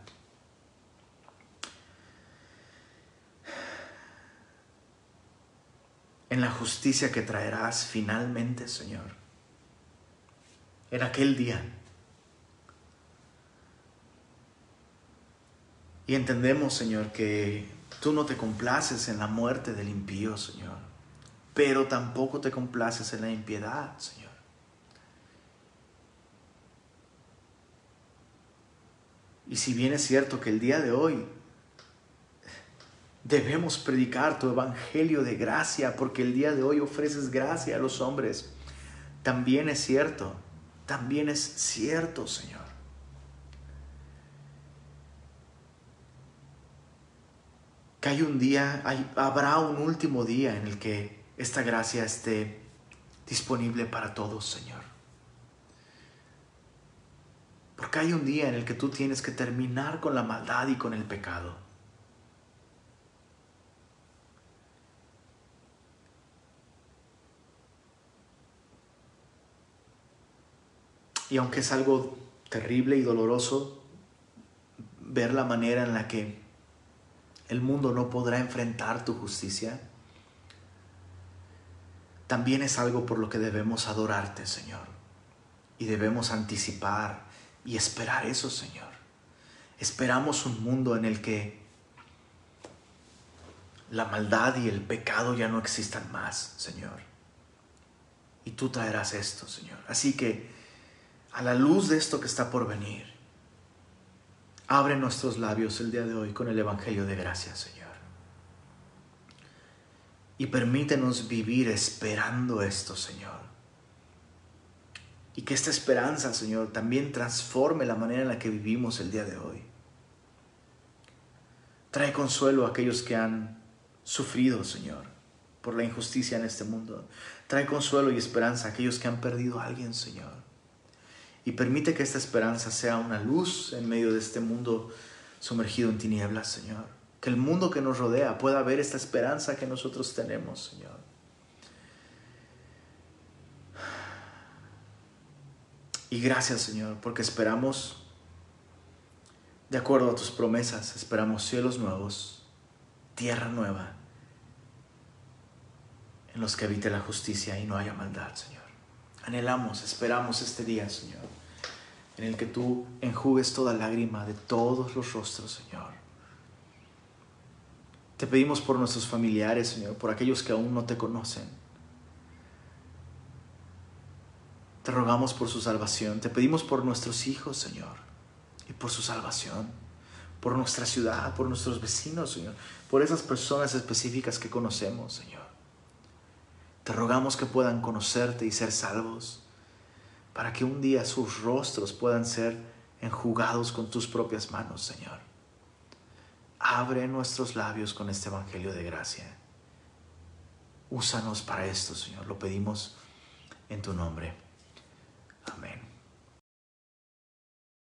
en la justicia que traerás finalmente, Señor, en aquel día. Y entendemos, Señor, que Tú no te complaces en la muerte del impío, Señor, pero tampoco te complaces en la impiedad, Señor. Y si bien es cierto que el día de hoy debemos predicar tu evangelio de gracia, porque el día de hoy ofreces gracia a los hombres, también es cierto, también es cierto, Señor que hay un día, habrá un último día en el que esta gracia esté disponible para todos, Señor. Porque hay un día en el que tú tienes que terminar con la maldad y con el pecado. Y aunque es algo terrible y doloroso ver la manera en la que el mundo no podrá enfrentar tu justicia, también es algo por lo que debemos adorarte, Señor. Y debemos anticipar y esperar eso, Señor. Esperamos un mundo en el que la maldad y el pecado ya no existan más, Señor. Y tú traerás esto, Señor. Así que, a la luz de esto que está por venir, Abre nuestros labios el día de hoy con el Evangelio de gracia, Señor. Y permítenos vivir esperando esto, Señor. Y que esta esperanza, Señor, también transforme la manera en la que vivimos el día de hoy. Trae consuelo a aquellos que han sufrido, Señor, por la injusticia en este mundo. Trae consuelo y esperanza a aquellos que han perdido a alguien, Señor. Y permite que esta esperanza sea una luz en medio de este mundo sumergido en tinieblas, Señor. Que el mundo que nos rodea pueda ver esta esperanza que nosotros tenemos, Señor. Y gracias, Señor, porque esperamos, de acuerdo a tus promesas, esperamos cielos nuevos, tierra nueva, en los que habite la justicia y no haya maldad, Señor. Anhelamos, esperamos este día, Señor, en el que tú enjugues toda lágrima de todos los rostros, Señor. Te pedimos por nuestros familiares, Señor, por aquellos que aún no te conocen Te rogamos por su salvación. Te pedimos por nuestros hijos, Señor, y por su salvación. Por nuestra ciudad, por nuestros vecinos, Señor. Por esas personas específicas que conocemos, Señor. Te rogamos que puedan conocerte y ser salvos, para que un día sus rostros puedan ser enjugados con tus propias manos, Señor. Abre nuestros labios con este Evangelio de gracia. Úsanos para esto, Señor. Lo pedimos en tu nombre. Amén.